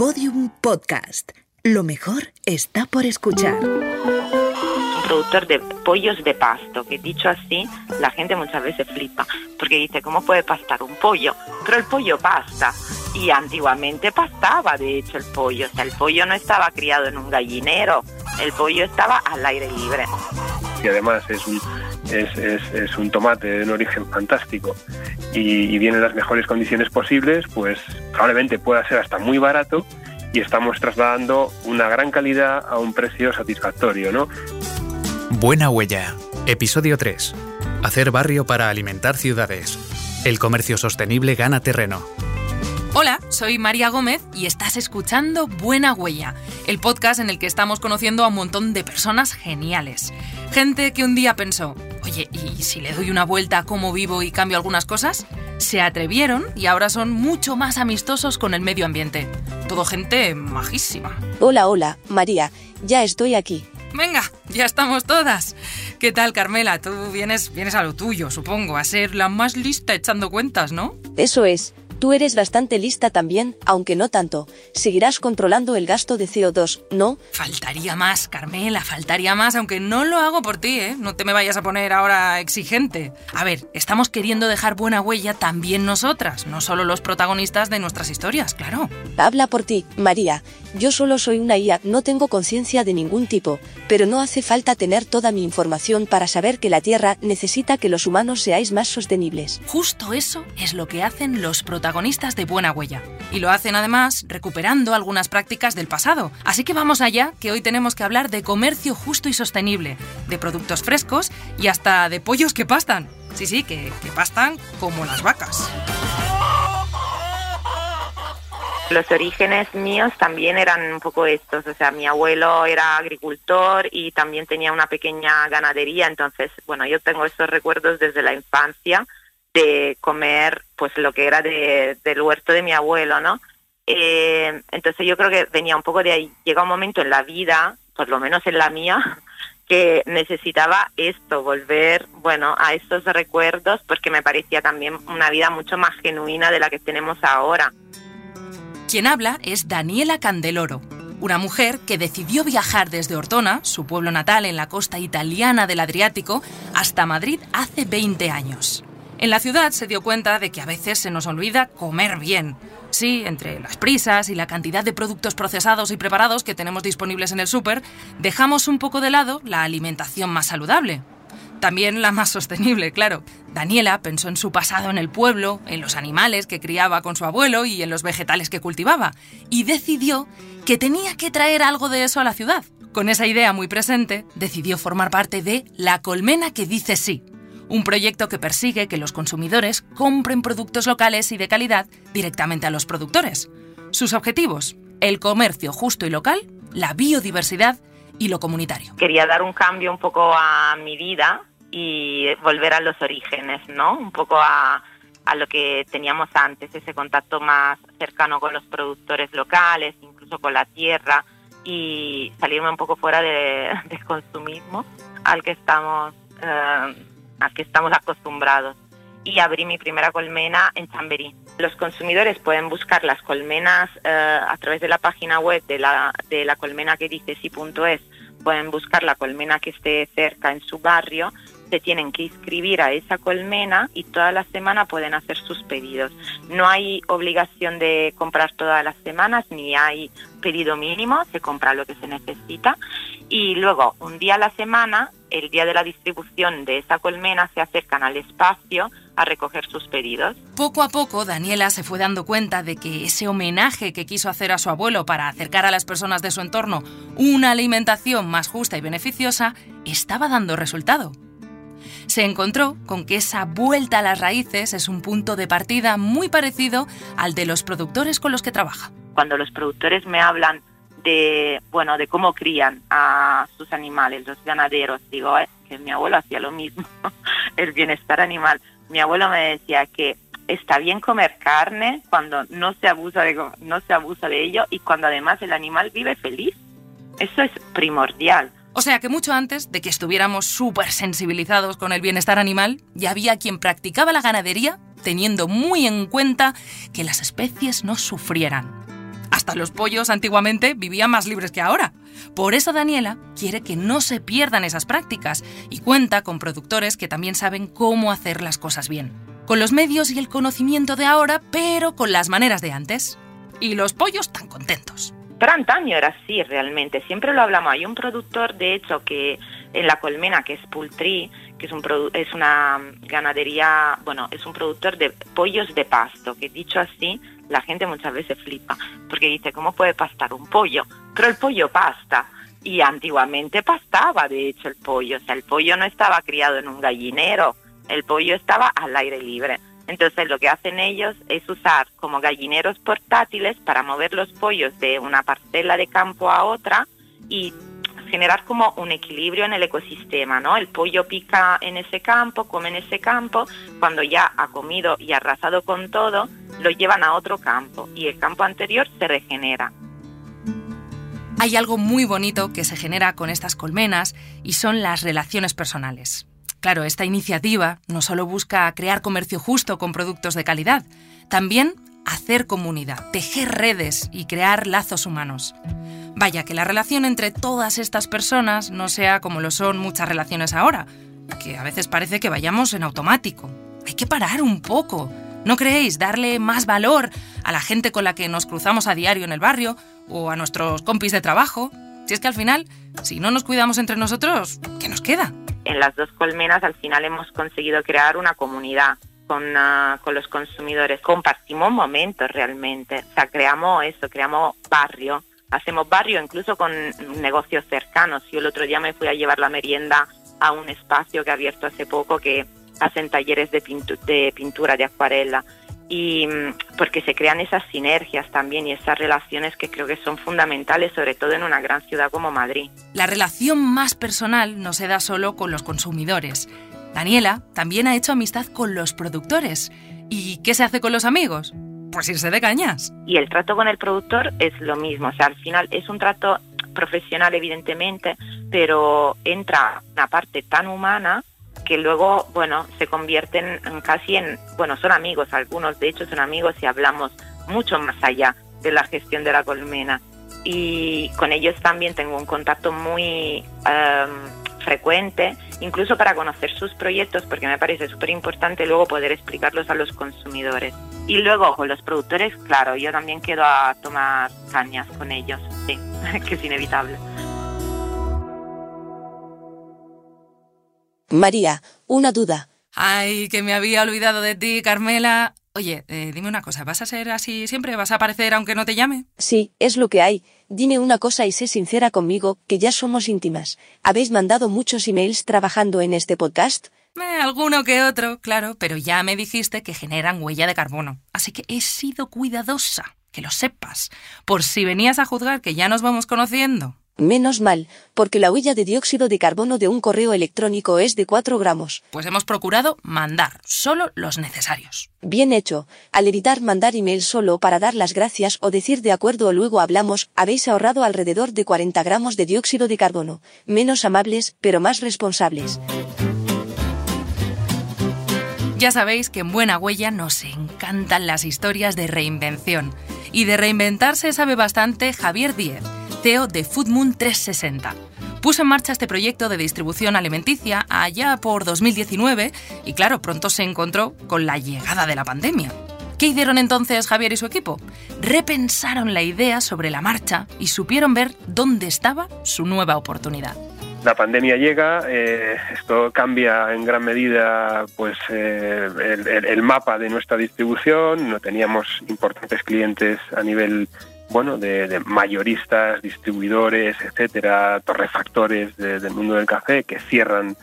Podium Podcast. Lo mejor está por escuchar. Un productor de pollos de pasto, que dicho así, la gente muchas veces flipa, porque dice, ¿cómo puede pastar un pollo? Pero el pollo pasta. Y antiguamente pastaba, de hecho, el pollo. O sea, el pollo no estaba criado en un gallinero, el pollo estaba al aire libre. Y además es un, es, es, es un tomate de un origen fantástico y, y viene en las mejores condiciones posibles, pues probablemente pueda ser hasta muy barato y estamos trasladando una gran calidad a un precio satisfactorio, ¿no? Buena Huella, episodio 3. Hacer barrio para alimentar ciudades. El comercio sostenible gana terreno. Hola, soy María Gómez y estás escuchando Buena Huella, el podcast en el que estamos conociendo a un montón de personas geniales. Gente que un día pensó, oye, ¿y si le doy una vuelta a cómo vivo y cambio algunas cosas? Se atrevieron y ahora son mucho más amistosos con el medio ambiente. Todo gente majísima. Hola, hola, María, ya estoy aquí. Venga, ya estamos todas. ¿Qué tal, Carmela? Tú vienes, vienes a lo tuyo, supongo, a ser la más lista echando cuentas, ¿no? Eso es. Tú eres bastante lista también, aunque no tanto. Seguirás controlando el gasto de CO2, ¿no? Faltaría más, Carmela, faltaría más, aunque no lo hago por ti, ¿eh? No te me vayas a poner ahora exigente. A ver, estamos queriendo dejar buena huella también nosotras, no solo los protagonistas de nuestras historias, claro. Habla por ti, María. Yo solo soy una IA, no tengo conciencia de ningún tipo, pero no hace falta tener toda mi información para saber que la Tierra necesita que los humanos seáis más sostenibles. Justo eso es lo que hacen los protagonistas de Buena Huella. Y lo hacen además recuperando algunas prácticas del pasado. Así que vamos allá, que hoy tenemos que hablar de comercio justo y sostenible, de productos frescos y hasta de pollos que pastan. Sí, sí, que, que pastan como las vacas. Los orígenes míos también eran un poco estos, o sea, mi abuelo era agricultor y también tenía una pequeña ganadería, entonces, bueno, yo tengo esos recuerdos desde la infancia de comer pues lo que era de, del huerto de mi abuelo, ¿no? Eh, entonces yo creo que venía un poco de ahí. Llega un momento en la vida, por lo menos en la mía, que necesitaba esto, volver, bueno, a estos recuerdos, porque me parecía también una vida mucho más genuina de la que tenemos ahora. Quien habla es Daniela Candeloro, una mujer que decidió viajar desde Ortona, su pueblo natal en la costa italiana del Adriático, hasta Madrid hace 20 años. En la ciudad se dio cuenta de que a veces se nos olvida comer bien. Sí, entre las prisas y la cantidad de productos procesados y preparados que tenemos disponibles en el súper, dejamos un poco de lado la alimentación más saludable. También la más sostenible, claro. Daniela pensó en su pasado en el pueblo, en los animales que criaba con su abuelo y en los vegetales que cultivaba, y decidió que tenía que traer algo de eso a la ciudad. Con esa idea muy presente, decidió formar parte de La Colmena que dice sí, un proyecto que persigue que los consumidores compren productos locales y de calidad directamente a los productores. Sus objetivos, el comercio justo y local, la biodiversidad y lo comunitario. Quería dar un cambio un poco a mi vida y volver a los orígenes, ¿no? Un poco a, a lo que teníamos antes, ese contacto más cercano con los productores locales, incluso con la tierra y salirme un poco fuera de, del consumismo al que estamos eh, al que estamos acostumbrados y abrí mi primera colmena en Chamberí. Los consumidores pueden buscar las colmenas eh, a través de la página web de la, de la colmena que dice sí.es, pueden buscar la colmena que esté cerca en su barrio, se tienen que inscribir a esa colmena y toda la semana pueden hacer sus pedidos. No hay obligación de comprar todas las semanas ni hay pedido mínimo, se compra lo que se necesita y luego un día a la semana, el día de la distribución de esa colmena, se acercan al espacio a recoger sus pedidos. Poco a poco, Daniela se fue dando cuenta de que ese homenaje que quiso hacer a su abuelo para acercar a las personas de su entorno una alimentación más justa y beneficiosa estaba dando resultado. Se encontró con que esa vuelta a las raíces es un punto de partida muy parecido al de los productores con los que trabaja. Cuando los productores me hablan de bueno de cómo crían a sus animales los ganaderos digo eh, que mi abuelo hacía lo mismo el bienestar animal mi abuelo me decía que está bien comer carne cuando no se abusa de no se abusa de ello y cuando además el animal vive feliz. Eso es primordial o sea que mucho antes de que estuviéramos súper sensibilizados con el bienestar animal, ya había quien practicaba la ganadería teniendo muy en cuenta que las especies no sufrieran hasta los pollos antiguamente vivían más libres que ahora. Por eso Daniela quiere que no se pierdan esas prácticas y cuenta con productores que también saben cómo hacer las cosas bien. Con los medios y el conocimiento de ahora, pero con las maneras de antes. Y los pollos tan contentos. Pero antaño era así realmente, siempre lo hablamos. Hay un productor, de hecho, que en la colmena, que es Poultry, que es, un es una ganadería, bueno, es un productor de pollos de pasto, que dicho así, la gente muchas veces flipa, porque dice, ¿cómo puede pastar un pollo? Pero el pollo pasta. Y antiguamente pastaba, de hecho, el pollo. O sea, el pollo no estaba criado en un gallinero, el pollo estaba al aire libre. Entonces lo que hacen ellos es usar como gallineros portátiles para mover los pollos de una parcela de campo a otra y generar como un equilibrio en el ecosistema, ¿no? El pollo pica en ese campo, come en ese campo, cuando ya ha comido y arrasado con todo, lo llevan a otro campo y el campo anterior se regenera. Hay algo muy bonito que se genera con estas colmenas y son las relaciones personales. Claro, esta iniciativa no solo busca crear comercio justo con productos de calidad, también hacer comunidad, tejer redes y crear lazos humanos. Vaya, que la relación entre todas estas personas no sea como lo son muchas relaciones ahora, que a veces parece que vayamos en automático. Hay que parar un poco. ¿No creéis darle más valor a la gente con la que nos cruzamos a diario en el barrio o a nuestros compis de trabajo? Si es que al final, si no nos cuidamos entre nosotros, ¿qué nos queda? En las dos colmenas al final hemos conseguido crear una comunidad con, uh, con los consumidores. Compartimos momentos realmente. O sea, creamos eso, creamos barrio. Hacemos barrio incluso con negocios cercanos. Yo el otro día me fui a llevar la merienda a un espacio que ha abierto hace poco que hacen talleres de, de pintura, de acuarela y mm, porque se crean esas sinergias también y esas relaciones que creo que son fundamentales, sobre todo en una gran ciudad como Madrid. La relación más personal no se da solo con los consumidores. Daniela también ha hecho amistad con los productores. ¿Y qué se hace con los amigos? Pues irse de cañas. Y el trato con el productor es lo mismo, o sea, al final es un trato profesional evidentemente, pero entra una parte tan humana que luego, bueno, se convierten casi en, bueno, son amigos, algunos de hecho son amigos y hablamos mucho más allá de la gestión de la colmena. Y con ellos también tengo un contacto muy em, frecuente, incluso para conocer sus proyectos, porque me parece súper importante luego poder explicarlos a los consumidores. Y luego con los productores, claro, yo también quedo a tomar cañas con ellos, sí, que es inevitable. María, una duda. Ay, que me había olvidado de ti, Carmela. Oye, eh, dime una cosa, ¿vas a ser así siempre? ¿Vas a aparecer aunque no te llame? Sí, es lo que hay. Dime una cosa y sé sincera conmigo, que ya somos íntimas. ¿Habéis mandado muchos emails trabajando en este podcast? Eh, alguno que otro, claro, pero ya me dijiste que generan huella de carbono. Así que he sido cuidadosa, que lo sepas, por si venías a juzgar que ya nos vamos conociendo. Menos mal, porque la huella de dióxido de carbono de un correo electrónico es de 4 gramos. Pues hemos procurado mandar solo los necesarios. Bien hecho. Al editar mandar email solo para dar las gracias o decir de acuerdo o luego hablamos, habéis ahorrado alrededor de 40 gramos de dióxido de carbono. Menos amables, pero más responsables. Ya sabéis que en Buena Huella nos encantan las historias de reinvención. Y de reinventarse sabe bastante Javier Díez CEO de Foodmoon 360. Puso en marcha este proyecto de distribución alimenticia allá por 2019 y claro, pronto se encontró con la llegada de la pandemia. ¿Qué hicieron entonces Javier y su equipo? Repensaron la idea sobre la marcha y supieron ver dónde estaba su nueva oportunidad. La pandemia llega, eh, esto cambia en gran medida pues eh, el, mapa de nuestra distribución, no teníamos importantes clientes a nivel bueno, de, mayoristas, distribuidores, etcétera, torrefactores del mundo del café que cierran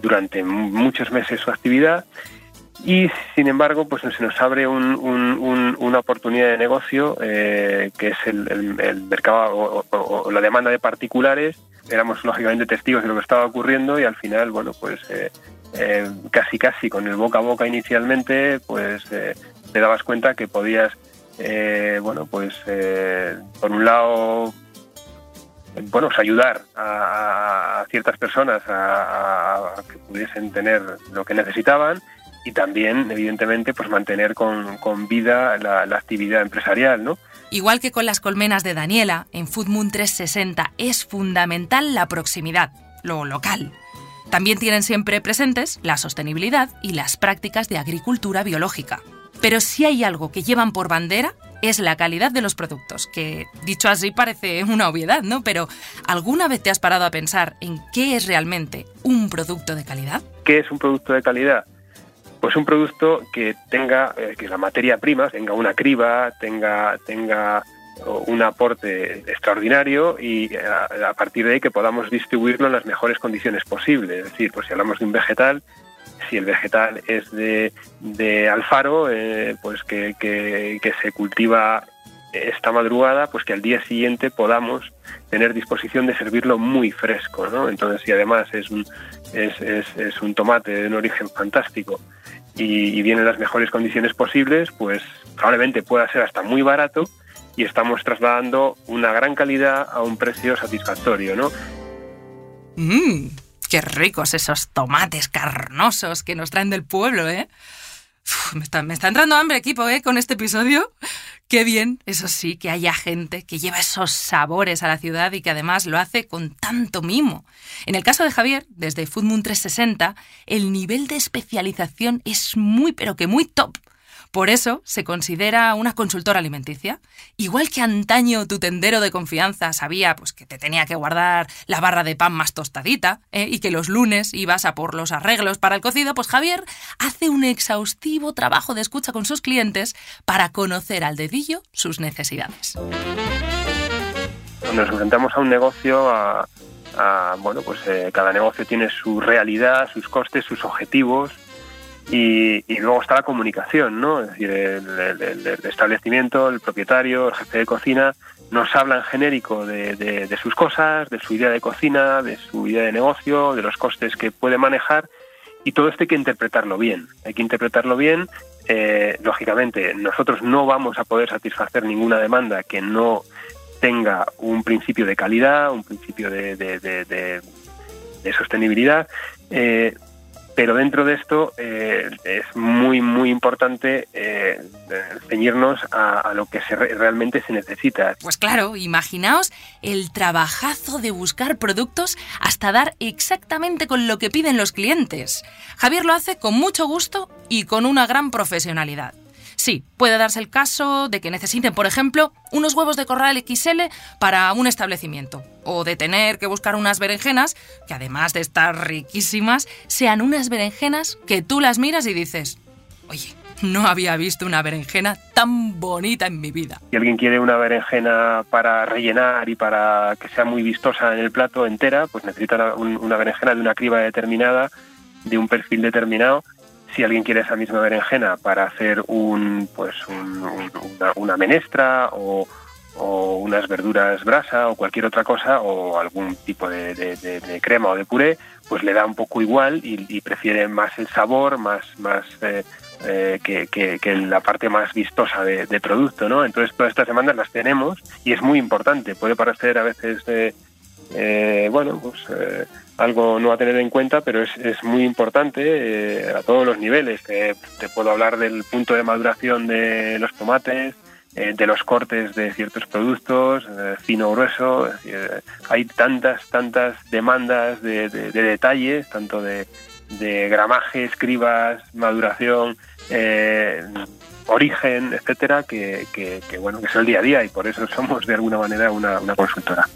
durante muchos meses su actividad. Y sin embargo pues se nos abre una oportunidad de negocio eh, que es el, mercado o, la demanda de particulares. Éramos lógicamente testigos de lo que estaba ocurriendo y al final bueno pues eh, eh, casi casi con el boca a boca inicialmente pues te dabas cuenta que podías eh, bueno, pues eh, por un lado, bueno, pues ayudar a, ciertas personas a, que pudiesen tener lo que necesitaban y también, evidentemente, pues mantener con, vida la, la, actividad empresarial, ¿no? Igual que con las colmenas de Daniela, en Food Moon 360 es fundamental la proximidad, lo local. También tienen siempre presentes la sostenibilidad y las prácticas de agricultura biológica. Pero si hay algo que llevan por bandera es la calidad de los productos, que dicho así parece una obviedad, ¿no? Pero ¿alguna vez te has parado a pensar en qué es realmente un producto de calidad? ¿Qué es un producto de calidad? Pues un producto que tenga, eh, que la materia prima tenga una criba, tenga, tenga un aporte extraordinario y eh, a, partir de ahí que podamos distribuirlo en las mejores condiciones posibles. Es decir, pues si hablamos de un vegetal, si el vegetal es de, de Alfaro, eh, pues que, que, se cultiva esta madrugada, pues que al día siguiente podamos tener disposición de servirlo muy fresco, ¿no? Entonces, si además es un, es, es, un tomate de un origen fantástico y, y viene en las mejores condiciones posibles, pues probablemente pueda ser hasta muy barato y estamos trasladando una gran calidad a un precio satisfactorio, ¿no? Mmm, qué ricos esos tomates carnosos que nos traen del pueblo, ¿eh? me, está, me, está, entrando hambre, equipo, ¿eh? Con este episodio. Qué bien, eso sí, que haya gente que lleva esos sabores a la ciudad y que además lo hace con tanto mimo. En el caso de Javier, desde Food Moon 360, el nivel de especialización es muy, pero que muy top. Por eso se considera una consultora alimenticia. Igual que antaño tu tendero de confianza sabía pues, que te tenía que guardar la barra de pan más tostadita ¿eh? y que los lunes ibas a por los arreglos para el cocido, pues Javier hace un exhaustivo trabajo de escucha con sus clientes para conocer al dedillo sus necesidades. Nos enfrentamos a un negocio, a bueno, pues eh, cada negocio tiene su realidad, sus costes, sus objetivos y, y, luego está la comunicación, ¿no? Es decir, el, establecimiento, el propietario, el jefe de cocina, nos habla en genérico de, sus cosas, de su idea de cocina, de su idea de negocio, de los costes que puede manejar, y todo esto hay que interpretarlo bien. Hay que interpretarlo bien. Eh, lógicamente, nosotros no vamos a poder satisfacer ninguna demanda que no tenga un principio de calidad, un principio de, de sostenibilidad. Eh, pero dentro de esto eh, es muy, muy importante eh, ceñirnos a, lo que realmente se necesita. Pues claro, imaginaos el trabajazo de buscar productos hasta dar exactamente con lo que piden los clientes. Javier lo hace con mucho gusto y con una gran profesionalidad. Sí, puede darse el caso de que necesiten, por ejemplo, unos huevos de corral XL para un establecimiento, o de tener que buscar unas berenjenas, que además de estar riquísimas, sean unas berenjenas que tú las miras y dices, oye, no había visto una berenjena tan bonita en mi vida. Si alguien quiere una berenjena para rellenar y para que sea muy vistosa en el plato entera, pues necesita una berenjena de una criba determinada, de un perfil determinado si alguien quiere esa misma berenjena para hacer un, pues un, un, una, una, menestra o, unas verduras brasa o cualquier otra cosa o algún tipo de, de, crema o de puré, pues le da un poco igual y, prefiere más el sabor, más, más eh, eh, que, que, la parte más vistosa de, de, producto, ¿no? Entonces todas estas demandas las tenemos y es muy importante. Puede parecer a veces, eh, eh, bueno, pues eh, algo no a tener en cuenta, pero es, es muy importante eh, a todos los niveles. Te puedo hablar del punto de maduración de los tomates, eh, de los cortes de ciertos productos, eh, fino grueso. hay tantas, tantas demandas de, de, de detalles, tanto de, de, gramaje, escribas, maduración, eh, origen, etcétera, que, que, que, bueno, que es el día a día y por eso somos de alguna manera una, una consultora.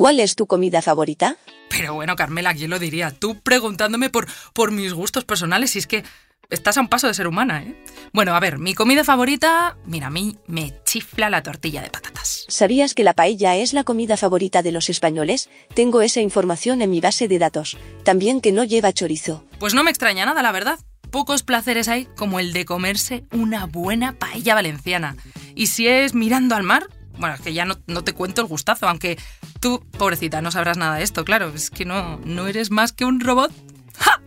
¿Cuál es tu comida favorita? Pero bueno, Carmela, ¿quién lo diría? Tú preguntándome por, por mis gustos personales, y es que estás a un paso de ser humana, ¿eh? Bueno, a ver, mi comida favorita, mira, a mí me chifla la tortilla de patatas. ¿Sabías que la paella es la comida favorita de los españoles? Tengo esa información en mi base de datos. También que no lleva chorizo. Pues no me extraña nada, la verdad. Pocos placeres hay como el de comerse una buena paella valenciana. Y si es mirando al mar, bueno, es que ya no, no, te cuento el gustazo, aunque tú, pobrecita, no sabrás nada de esto, claro, es que no, no eres más que un robot. ¡Ja!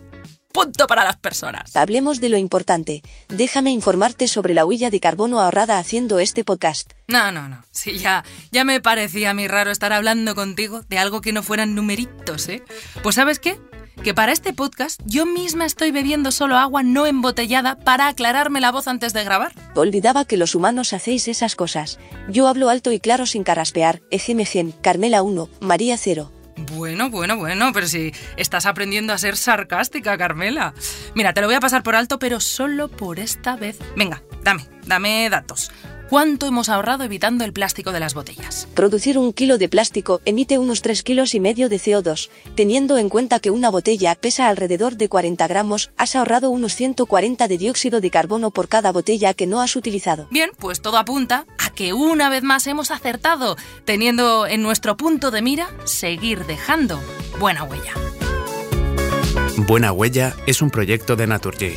Punto para las personas. Hablemos de lo importante. Déjame informarte sobre la huella de carbono ahorrada haciendo este podcast. No, no, no. Sí, ya, ya me parecía a mí raro estar hablando contigo de algo que no fueran numeritos, ¿eh? Pues ¿sabes qué? Que para este podcast yo misma estoy bebiendo solo agua no embotellada para aclararme la voz antes de grabar. Olvidaba que los humanos hacéis esas cosas. Yo hablo alto y claro sin carraspear. Ejemegen, Carmela 1, María 0. Bueno, bueno, bueno, pero si estás aprendiendo a ser sarcástica, Carmela. Mira, te lo voy a pasar por alto, pero solo por esta vez. Venga, dame, dame datos. ¿Cuánto hemos ahorrado evitando el plástico de las botellas? Producir un kilo de plástico emite unos 3 kilos y medio de CO2. Teniendo en cuenta que una botella pesa alrededor de 40 gramos, has ahorrado unos 140 de dióxido de carbono por cada botella que no has utilizado. Bien, pues todo apunta a que una vez más hemos acertado, teniendo en nuestro punto de mira seguir dejando buena huella. Buena Huella es un proyecto de Naturgy